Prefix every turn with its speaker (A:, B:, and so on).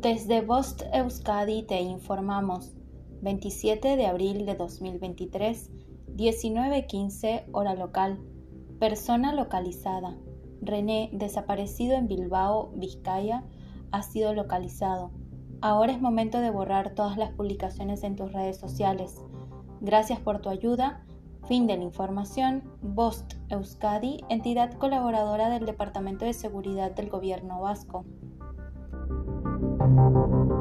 A: Desde Bost Euskadi te informamos. 27 de abril de 2023, 19.15 hora local. Persona localizada. René, desaparecido en Bilbao, Vizcaya, ha sido localizado. Ahora es momento de borrar todas las publicaciones en tus redes sociales. Gracias por tu ayuda. Fin de la información. Bost Euskadi, entidad colaboradora del Departamento de Seguridad del Gobierno Vasco. Thank you.